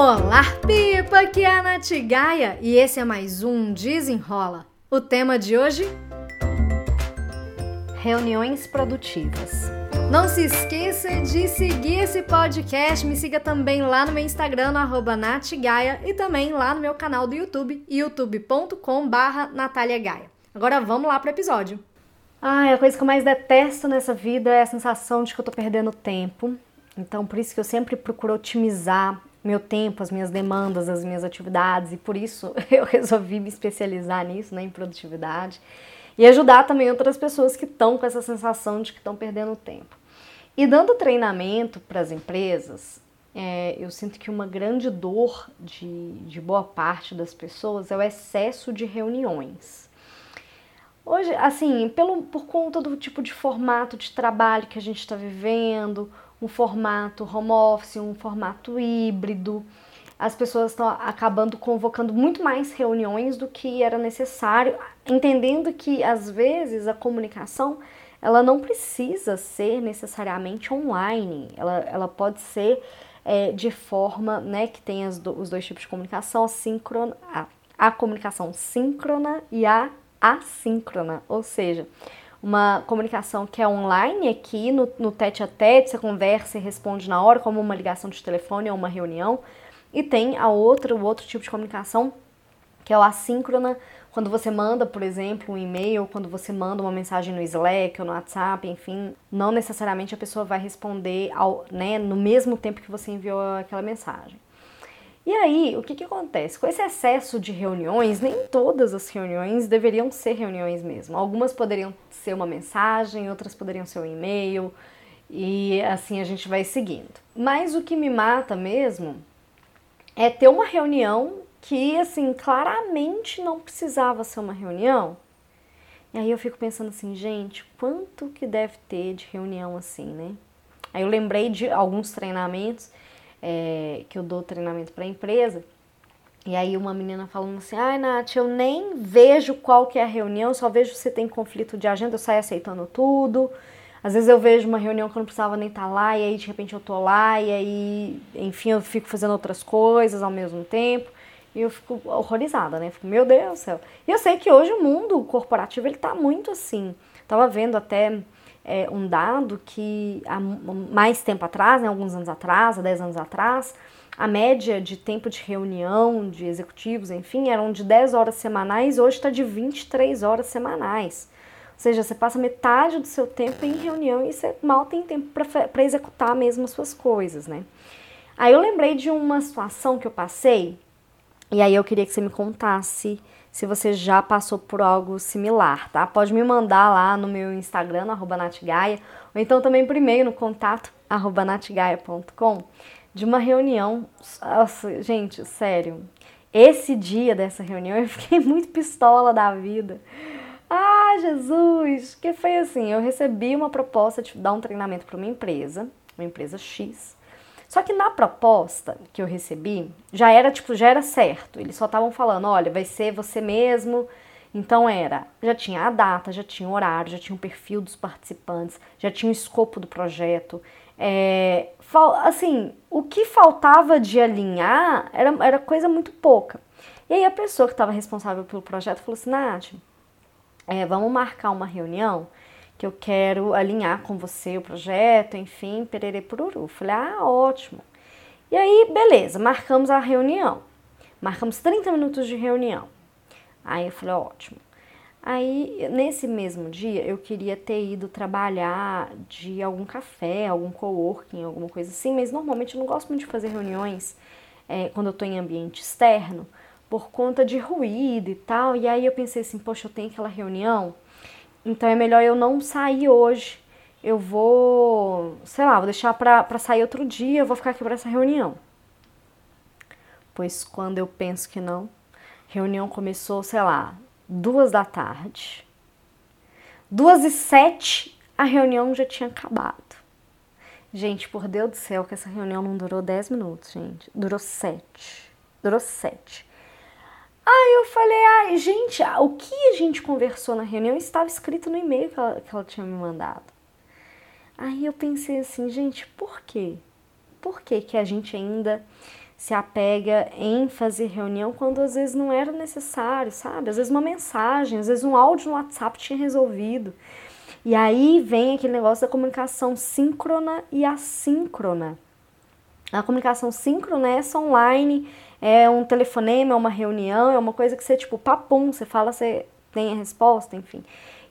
Olá, Pipa! Aqui é a Nath Gaia e esse é mais um Desenrola. O tema de hoje? Reuniões produtivas. Não se esqueça de seguir esse podcast. Me siga também lá no meu Instagram, no natgaia, e também lá no meu canal do YouTube, youtube.com barra Agora vamos lá pro episódio. Ai, a coisa que eu mais detesto nessa vida é a sensação de que eu tô perdendo tempo. Então, por isso que eu sempre procuro otimizar meu tempo, as minhas demandas, as minhas atividades, e por isso eu resolvi me especializar nisso, né, em produtividade, e ajudar também outras pessoas que estão com essa sensação de que estão perdendo tempo. E dando treinamento para as empresas, é, eu sinto que uma grande dor de, de boa parte das pessoas é o excesso de reuniões. Hoje, assim, pelo, por conta do tipo de formato de trabalho que a gente está vivendo, um formato home office, um formato híbrido. As pessoas estão acabando convocando muito mais reuniões do que era necessário, entendendo que às vezes a comunicação ela não precisa ser necessariamente online, ela, ela pode ser é, de forma né, que tem do, os dois tipos de comunicação, a, síncrona, a, a comunicação síncrona e a assíncrona, ou seja, uma comunicação que é online aqui no, no tete a tete, você conversa e responde na hora, como uma ligação de telefone ou uma reunião. E tem a outra, o outro tipo de comunicação, que é o assíncrona, quando você manda, por exemplo, um e-mail, quando você manda uma mensagem no Slack ou no WhatsApp, enfim, não necessariamente a pessoa vai responder ao, né, no mesmo tempo que você enviou aquela mensagem. E aí, o que, que acontece? Com esse excesso de reuniões, nem todas as reuniões deveriam ser reuniões mesmo. Algumas poderiam ser uma mensagem, outras poderiam ser um e-mail, e assim a gente vai seguindo. Mas o que me mata mesmo é ter uma reunião que, assim, claramente não precisava ser uma reunião. E aí eu fico pensando assim, gente, quanto que deve ter de reunião assim, né? Aí eu lembrei de alguns treinamentos é, que eu dou treinamento para empresa. E aí uma menina falando assim, ai Nath, eu nem vejo qual que é a reunião, só vejo se tem conflito de agenda, eu saio aceitando tudo. Às vezes eu vejo uma reunião que eu não precisava nem estar tá lá, e aí de repente eu tô lá, e aí, enfim, eu fico fazendo outras coisas ao mesmo tempo. E eu fico horrorizada, né? Fico, meu Deus do céu. E eu sei que hoje o mundo corporativo, ele tá muito assim. Tava vendo até é, um dado que há mais tempo atrás, né, alguns anos atrás, há 10 anos atrás, a média de tempo de reunião de executivos, enfim, eram de 10 horas semanais, hoje está de 23 horas semanais. Ou seja, você passa metade do seu tempo em reunião e você mal tem tempo para executar mesmo as suas coisas, né? Aí eu lembrei de uma situação que eu passei, e aí eu queria que você me contasse se você já passou por algo similar, tá? Pode me mandar lá no meu Instagram, no natgaia, ou então também por e-mail no contato, arroba natgaia.com, de uma reunião. Nossa, gente, sério, esse dia dessa reunião eu fiquei muito pistola da vida. Ah, Jesus! Que foi assim, eu recebi uma proposta de dar um treinamento para uma empresa, uma empresa X, só que na proposta que eu recebi, já era tipo, já era certo. Eles só estavam falando, olha, vai ser você mesmo. Então era, já tinha a data, já tinha o horário, já tinha o perfil dos participantes, já tinha o escopo do projeto. É, assim, o que faltava de alinhar era, era coisa muito pouca. E aí a pessoa que estava responsável pelo projeto falou assim, Nath, é, vamos marcar uma reunião que eu quero alinhar com você o projeto, enfim, perere pururu. Falei, ah, ótimo. E aí, beleza, marcamos a reunião. Marcamos 30 minutos de reunião. Aí eu falei, ótimo. Aí, nesse mesmo dia, eu queria ter ido trabalhar de algum café, algum coworking, alguma coisa assim, mas normalmente eu não gosto muito de fazer reuniões é, quando eu estou em ambiente externo, por conta de ruído e tal. E aí eu pensei assim, poxa, eu tenho aquela reunião então é melhor eu não sair hoje. Eu vou, sei lá, vou deixar pra, pra sair outro dia, eu vou ficar aqui para essa reunião. Pois quando eu penso que não, reunião começou, sei lá, duas da tarde. Duas e sete, a reunião já tinha acabado. Gente, por Deus do céu, que essa reunião não durou dez minutos, gente. Durou sete. Durou sete. Eu falei, ai, gente, o que a gente conversou na reunião estava escrito no e-mail que ela, que ela tinha me mandado. Aí eu pensei assim, gente, por quê? Por que, que a gente ainda se apega em fazer reunião quando às vezes não era necessário, sabe? Às vezes uma mensagem, às vezes um áudio no WhatsApp tinha resolvido. E aí vem aquele negócio da comunicação síncrona e assíncrona. A comunicação síncrona é essa online, é um telefonema, é uma reunião, é uma coisa que você, tipo, papum, você fala, você tem a resposta, enfim.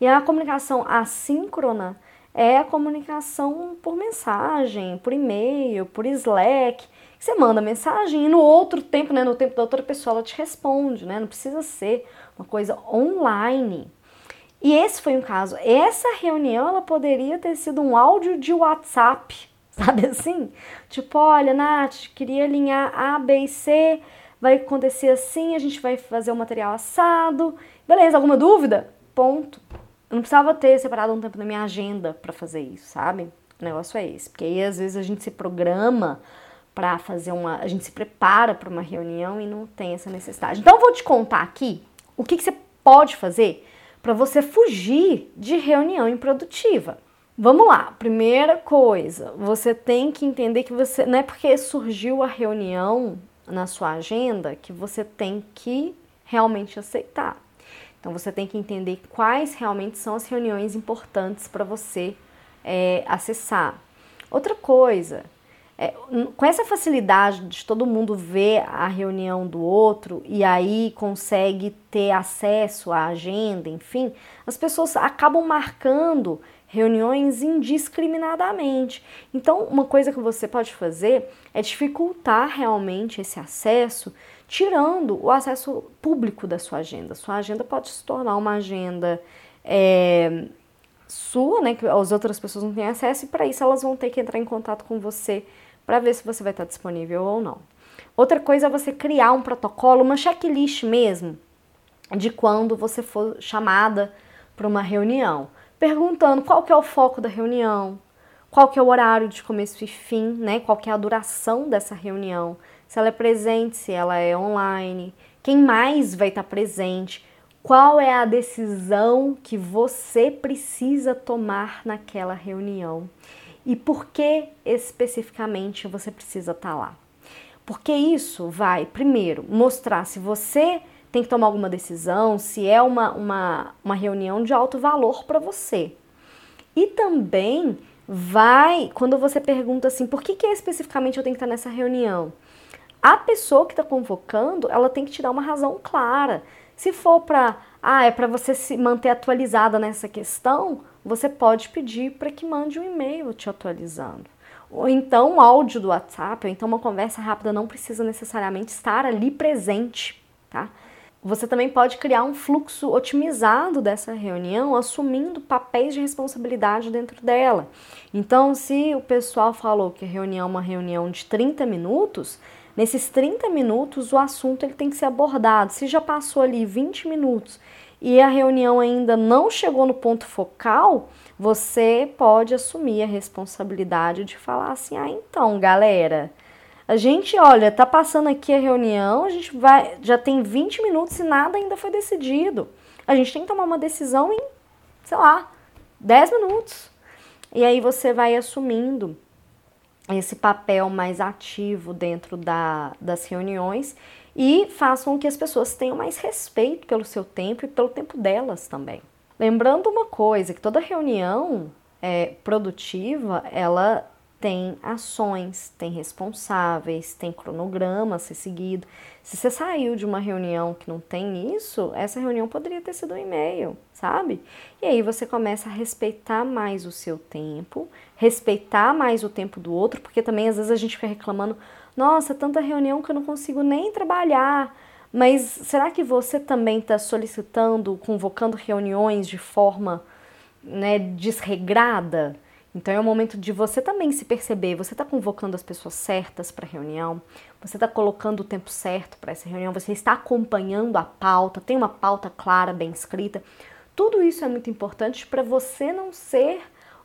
E a comunicação assíncrona é a comunicação por mensagem, por e-mail, por Slack. Você manda mensagem e no outro tempo, né, no tempo da outra pessoa, ela te responde, né? Não precisa ser uma coisa online. E esse foi um caso. Essa reunião ela poderia ter sido um áudio de WhatsApp, sabe assim? Tipo, olha, Nath, queria alinhar A, B e C, vai acontecer assim, a gente vai fazer o material assado. Beleza, alguma dúvida? Ponto. Eu não precisava ter separado um tempo na minha agenda para fazer isso, sabe? O negócio é esse. Porque aí às vezes a gente se programa para fazer uma. A gente se prepara para uma reunião e não tem essa necessidade. Então, eu vou te contar aqui o que, que você pode fazer para você fugir de reunião improdutiva. Vamos lá, primeira coisa, você tem que entender que você não é porque surgiu a reunião na sua agenda que você tem que realmente aceitar. Então você tem que entender quais realmente são as reuniões importantes para você é, acessar. Outra coisa, é, com essa facilidade de todo mundo ver a reunião do outro e aí consegue ter acesso à agenda, enfim, as pessoas acabam marcando reuniões indiscriminadamente. Então, uma coisa que você pode fazer é dificultar realmente esse acesso, tirando o acesso público da sua agenda. Sua agenda pode se tornar uma agenda é, sua, né, que as outras pessoas não têm acesso, e para isso elas vão ter que entrar em contato com você para ver se você vai estar disponível ou não. Outra coisa é você criar um protocolo, uma checklist mesmo, de quando você for chamada para uma reunião, perguntando qual que é o foco da reunião, qual que é o horário de começo e fim, né? Qual que é a duração dessa reunião, se ela é presente, se ela é online, quem mais vai estar presente, qual é a decisão que você precisa tomar naquela reunião e por que especificamente você precisa estar lá. Porque isso vai, primeiro, mostrar se você tem que tomar alguma decisão, se é uma, uma, uma reunião de alto valor para você. E também vai, quando você pergunta assim, por que, que especificamente eu tenho que estar nessa reunião? A pessoa que está convocando, ela tem que te dar uma razão clara. Se for para, ah, é para você se manter atualizada nessa questão, você pode pedir para que mande um e-mail te atualizando. Ou então um áudio do WhatsApp, ou então uma conversa rápida não precisa necessariamente estar ali presente, tá? Você também pode criar um fluxo otimizado dessa reunião, assumindo papéis de responsabilidade dentro dela. Então, se o pessoal falou que a reunião é uma reunião de 30 minutos, nesses 30 minutos o assunto ele tem que ser abordado. Se já passou ali 20 minutos e a reunião ainda não chegou no ponto focal, você pode assumir a responsabilidade de falar assim: ah, então, galera, a gente, olha, tá passando aqui a reunião, a gente vai, já tem 20 minutos e nada ainda foi decidido. A gente tem que tomar uma decisão em, sei lá, 10 minutos. E aí você vai assumindo esse papel mais ativo dentro da, das reuniões e façam que as pessoas tenham mais respeito pelo seu tempo e pelo tempo delas também. Lembrando uma coisa, que toda reunião é, produtiva, ela tem ações, tem responsáveis, tem cronograma a ser seguido. Se você saiu de uma reunião que não tem isso, essa reunião poderia ter sido um e-mail, sabe? E aí você começa a respeitar mais o seu tempo, respeitar mais o tempo do outro, porque também às vezes a gente fica reclamando, nossa, tanta reunião que eu não consigo nem trabalhar. Mas será que você também está solicitando, convocando reuniões de forma né, desregrada? Então é o momento de você também se perceber. Você está convocando as pessoas certas para a reunião, você está colocando o tempo certo para essa reunião, você está acompanhando a pauta, tem uma pauta clara, bem escrita. Tudo isso é muito importante para você não ser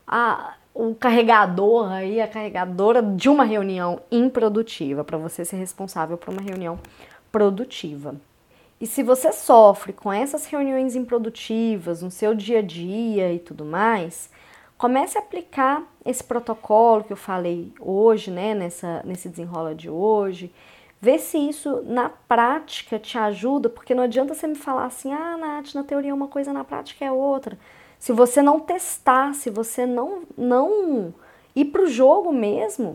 a, o carregador aí, a carregadora de uma reunião improdutiva, para você ser responsável por uma reunião produtiva. E se você sofre com essas reuniões improdutivas no seu dia a dia e tudo mais, comece a aplicar esse protocolo que eu falei hoje, né, nessa, nesse desenrola de hoje. Vê se isso na prática te ajuda, porque não adianta você me falar assim, ah, Nath, na teoria é uma coisa, na prática é outra. Se você não testar, se você não, não ir para o jogo mesmo,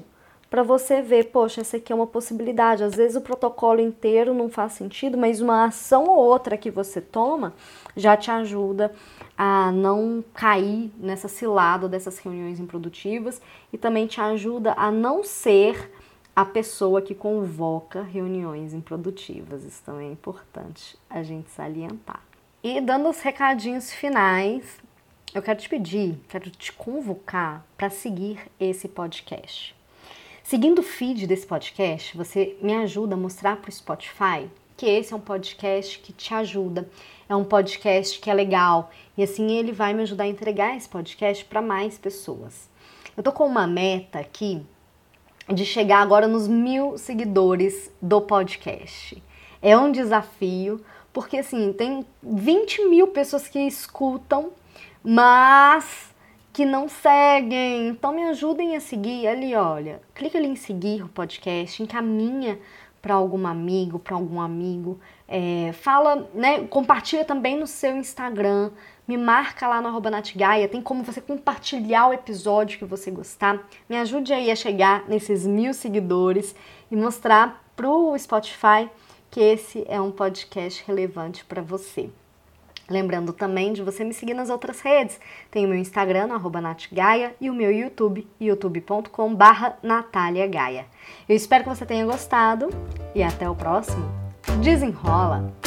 para você ver, poxa, essa aqui é uma possibilidade. Às vezes o protocolo inteiro não faz sentido, mas uma ação ou outra que você toma já te ajuda a não cair nessa cilada dessas reuniões improdutivas e também te ajuda a não ser a pessoa que convoca reuniões improdutivas. Isso também é importante a gente salientar. E dando os recadinhos finais, eu quero te pedir, quero te convocar para seguir esse podcast. Seguindo o feed desse podcast, você me ajuda a mostrar para o Spotify que esse é um podcast que te ajuda, é um podcast que é legal e assim ele vai me ajudar a entregar esse podcast para mais pessoas. Eu tô com uma meta aqui de chegar agora nos mil seguidores do podcast. É um desafio, porque assim, tem 20 mil pessoas que escutam, mas que não seguem. Então me ajudem a seguir ali, olha. Clica ali em seguir o podcast, encaminha para algum amigo, para algum amigo. É, fala, né? Compartilha também no seu Instagram me marca lá no arroba tem como você compartilhar o episódio que você gostar. Me ajude aí a chegar nesses mil seguidores e mostrar pro Spotify que esse é um podcast relevante para você. Lembrando também de você me seguir nas outras redes. Tem o meu Instagram, arroba natgaia, e o meu YouTube, youtube.com barra Eu espero que você tenha gostado e até o próximo. Desenrola!